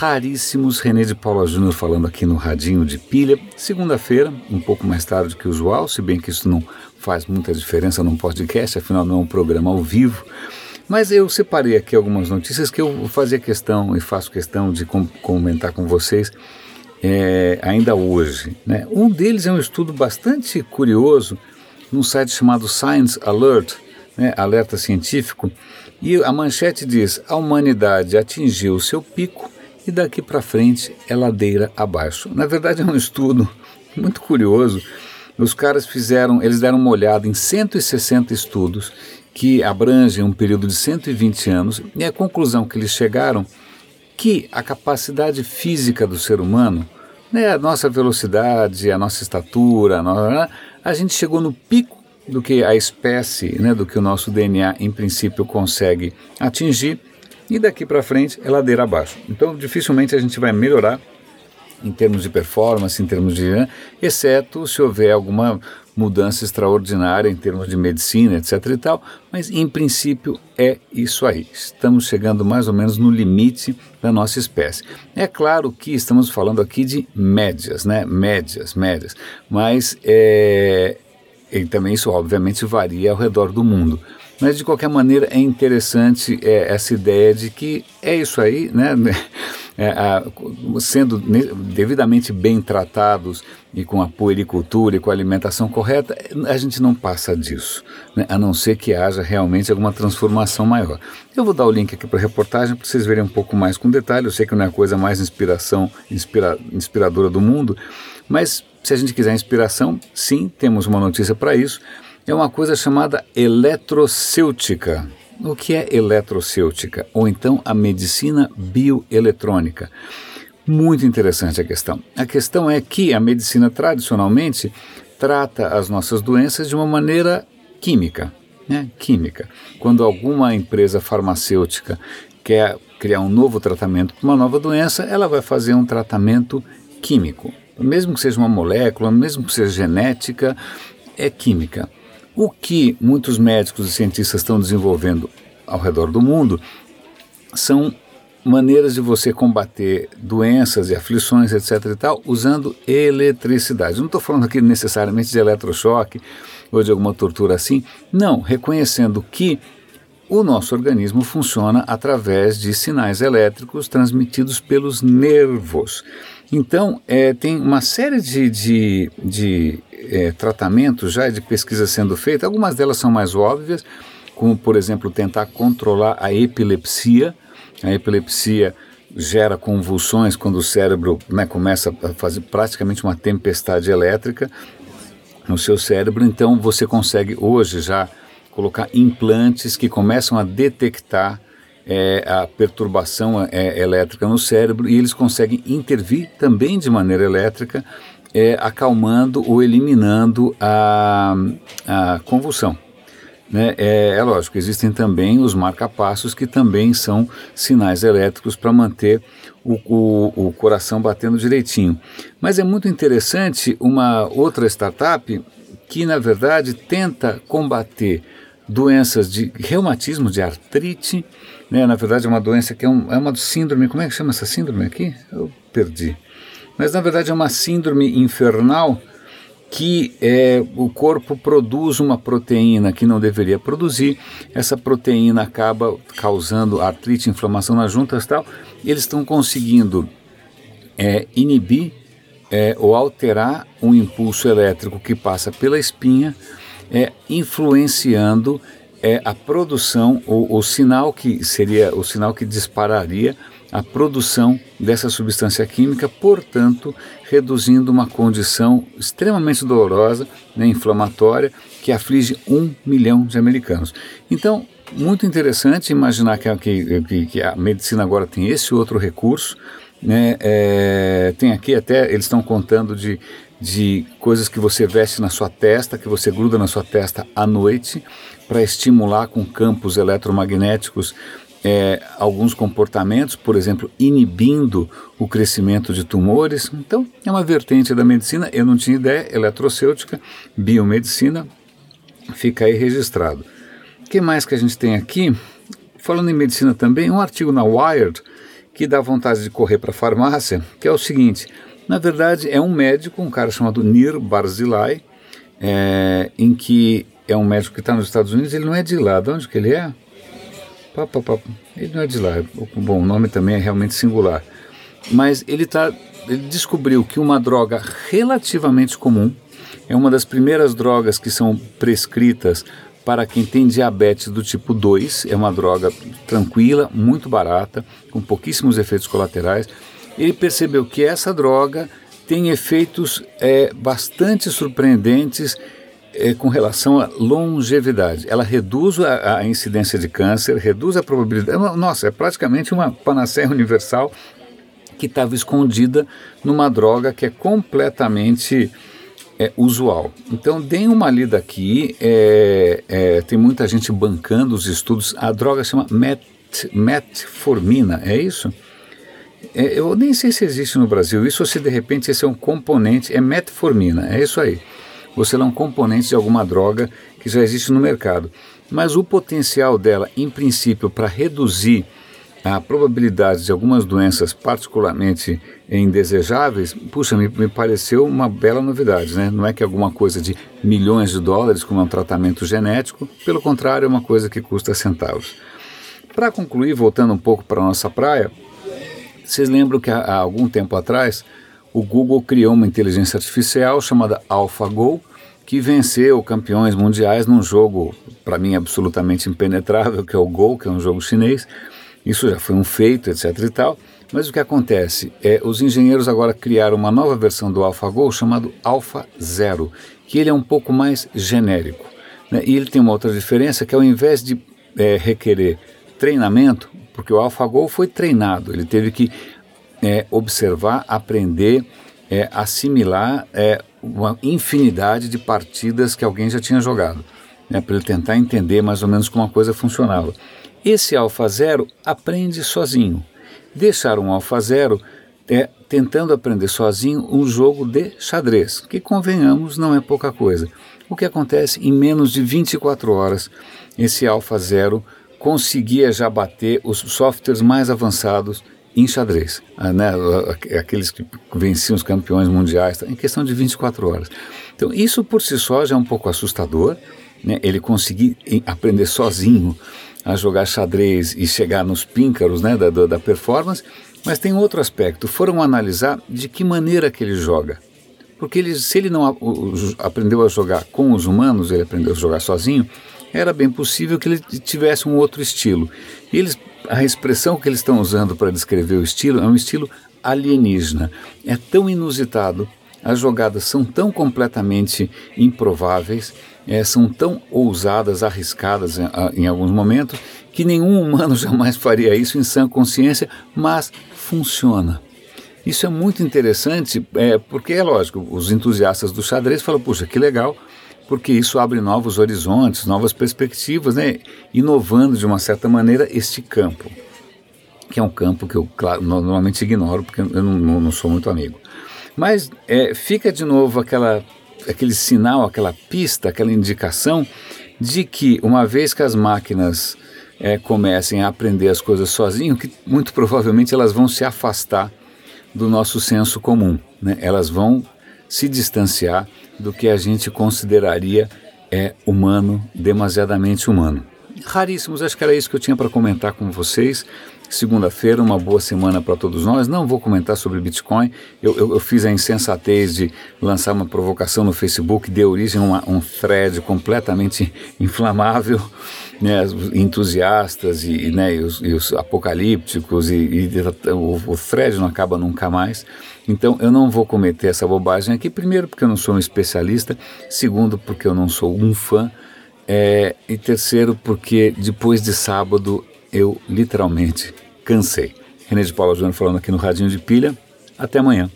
raríssimos. René de Paula Júnior falando aqui no Radinho de Pilha. Segunda-feira, um pouco mais tarde que o usual, se bem que isso não faz muita diferença num podcast, afinal não é um programa ao vivo. Mas eu separei aqui algumas notícias que eu fazer questão e faço questão de com comentar com vocês é, ainda hoje. Né? Um deles é um estudo bastante curioso num site chamado Science Alert, né, alerta científico, e a manchete diz: a humanidade atingiu seu pico e daqui para frente é ladeira abaixo. Na verdade, é um estudo muito curioso. Os caras fizeram, eles deram uma olhada em 160 estudos que abrangem um período de 120 anos e a conclusão que eles chegaram que a capacidade física do ser humano, né, a nossa velocidade, a nossa estatura, a, nossa, a gente chegou no pico do que a espécie, né, do que o nosso DNA em princípio consegue atingir e daqui para frente é ladeira abaixo. Então dificilmente a gente vai melhorar em termos de performance, em termos de, né, exceto se houver alguma mudança extraordinária em termos de medicina, etc e tal, mas em princípio é isso aí. Estamos chegando mais ou menos no limite da nossa espécie. É claro que estamos falando aqui de médias, né? Médias, médias, mas é, e também isso obviamente varia ao redor do mundo. Mas de qualquer maneira é interessante é, essa ideia de que é isso aí, né? É, a, sendo devidamente bem tratados e com a puericultura e com a alimentação correta, a gente não passa disso, né? a não ser que haja realmente alguma transformação maior. Eu vou dar o link aqui para a reportagem para vocês verem um pouco mais com detalhe. Eu sei que não é a coisa mais inspiração, inspira, inspiradora do mundo, mas se a gente quiser inspiração, sim, temos uma notícia para isso. É uma coisa chamada eletrocêutica. O que é eletrocêutica? Ou então a medicina bioeletrônica. Muito interessante a questão. A questão é que a medicina tradicionalmente trata as nossas doenças de uma maneira química. Né? Química. Quando alguma empresa farmacêutica quer criar um novo tratamento para uma nova doença, ela vai fazer um tratamento químico mesmo que seja uma molécula, mesmo que seja genética, é química. O que muitos médicos e cientistas estão desenvolvendo ao redor do mundo são maneiras de você combater doenças e aflições, etc. e tal, usando eletricidade. Não estou falando aqui necessariamente de eletrochoque ou de alguma tortura assim. Não, reconhecendo que o nosso organismo funciona através de sinais elétricos transmitidos pelos nervos. Então, é, tem uma série de, de, de é, tratamentos já de pesquisa sendo feita, algumas delas são mais óbvias, como, por exemplo, tentar controlar a epilepsia. A epilepsia gera convulsões quando o cérebro né, começa a fazer praticamente uma tempestade elétrica no seu cérebro. Então, você consegue hoje já colocar implantes que começam a detectar é, a perturbação é, elétrica no cérebro e eles conseguem intervir também de maneira elétrica, é, acalmando ou eliminando a, a convulsão. Né? É, é, lógico, existem também os marcapassos que também são sinais elétricos para manter o, o, o, coração batendo direitinho. Mas é muito interessante uma outra startup que, na verdade, tenta combater doenças de reumatismo, de artrite, né? na verdade é uma doença que é, um, é uma síndrome, como é que chama essa síndrome aqui? Eu perdi. Mas na verdade é uma síndrome infernal que é, o corpo produz uma proteína que não deveria produzir, essa proteína acaba causando artrite, inflamação nas juntas e tal, eles estão conseguindo é, inibir é, ou alterar um impulso elétrico que passa pela espinha, é, influenciando é, a produção, ou o sinal que seria o sinal que dispararia a produção dessa substância química, portanto, reduzindo uma condição extremamente dolorosa, né, inflamatória, que aflige um milhão de americanos. Então, muito interessante imaginar que, que, que a medicina agora tem esse outro recurso. Né, é, tem aqui até, eles estão contando de de coisas que você veste na sua testa, que você gruda na sua testa à noite, para estimular com campos eletromagnéticos é, alguns comportamentos, por exemplo, inibindo o crescimento de tumores. Então, é uma vertente da medicina, eu não tinha ideia, eletrocêutica, biomedicina, fica aí registrado. O que mais que a gente tem aqui? Falando em medicina também, um artigo na Wired que dá vontade de correr para a farmácia, que é o seguinte: na verdade é um médico, um cara chamado Nir Barzilai, é, em que é um médico que está nos Estados Unidos, ele não é de lá, de onde que ele é? Pá, pá, pá. Ele não é de lá. Bom, o nome também é realmente singular. Mas ele, tá, ele descobriu que uma droga relativamente comum, é uma das primeiras drogas que são prescritas para quem tem diabetes do tipo 2, é uma droga tranquila, muito barata, com pouquíssimos efeitos colaterais. Ele percebeu que essa droga tem efeitos é, bastante surpreendentes é, com relação à longevidade. Ela reduz a, a, incidência de câncer, reduz a probabilidade. Nossa, é praticamente uma panaceia universal que estava escondida numa droga que é completamente é, usual. Então, deem uma lida aqui. É, é, tem muita gente bancando os estudos. A droga chama met, metformina, é isso? É, eu nem sei se existe no Brasil isso ou se de repente esse é um componente. É metformina, é isso aí você é um componente de alguma droga que já existe no mercado. Mas o potencial dela, em princípio, para reduzir a probabilidade de algumas doenças particularmente indesejáveis, puxa, me, me, pareceu uma bela novidade, né? Não é que é alguma coisa de milhões de dólares, como é um tratamento genético, pelo contrário, é uma coisa que custa centavos. Para concluir, voltando um pouco para a nossa praia, vocês lembram que há, há algum tempo atrás o Google criou uma inteligência artificial chamada AlphaGo, que venceu campeões mundiais num jogo, para mim, absolutamente impenetrável, que é o Go, que é um jogo chinês. Isso já foi um feito, etc e tal. Mas o que acontece é os engenheiros agora criaram uma nova versão do AlphaGo chamado Alpha Zero, que ele é um pouco mais genérico. Né? E ele tem uma outra diferença que ao invés de é, requerer treinamento, porque o AlphaGo foi treinado, ele teve que é, observar, aprender, é, assimilar é, uma infinidade de partidas que alguém já tinha jogado, né, para ele tentar entender mais ou menos como a coisa funcionava. Esse alfa zero aprende sozinho. Deixar um alfa zero é, tentando aprender sozinho um jogo de xadrez, que convenhamos não é pouca coisa. O que acontece em menos de 24 horas, esse alfa zero conseguia já bater os softwares mais avançados em xadrez, ah, né, aqueles que venciam os campeões mundiais, em questão de 24 horas. Então, isso por si só já é um pouco assustador, né, ele conseguir aprender sozinho a jogar xadrez e chegar nos píncaros né, da, da performance, mas tem outro aspecto, foram analisar de que maneira que ele joga. Porque ele, se ele não aprendeu a jogar com os humanos, ele aprendeu a jogar sozinho, era bem possível que ele tivesse um outro estilo. E eles a expressão que eles estão usando para descrever o estilo é um estilo alienígena. É tão inusitado, as jogadas são tão completamente improváveis, é, são tão ousadas, arriscadas em, em alguns momentos, que nenhum humano jamais faria isso em sã consciência, mas funciona. Isso é muito interessante, é, porque é lógico, os entusiastas do xadrez falam, puxa, que legal, porque isso abre novos horizontes, novas perspectivas, né? inovando de uma certa maneira este campo, que é um campo que eu claro, normalmente ignoro, porque eu não, não, sou muito amigo. Mas é, fica de novo aquela, aquele sinal, aquela pista, aquela indicação de que, uma vez que as máquinas é, comecem a aprender as coisas sozinho, que muito provavelmente elas vão se afastar do nosso senso comum, né? elas vão se distanciar do que a gente consideraria é, humano, demasiadamente humano. Raríssimos, acho que era isso que eu tinha para comentar com vocês. Segunda-feira, uma boa semana para todos nós. Não vou comentar sobre Bitcoin. Eu, eu, eu, fiz a insensatez de lançar uma provocação no Facebook, deu origem a uma, um thread completamente inflamável. Né, entusiastas e, né, e, os, e os, apocalípticos, e, e o, o thread não acaba nunca mais. Então eu não vou cometer essa bobagem aqui, primeiro porque eu não sou um especialista, segundo porque eu não sou um fã, é, e terceiro porque depois de sábado eu literalmente cansei. René de Paula Júnior falando aqui no Radinho de Pilha. Até amanhã.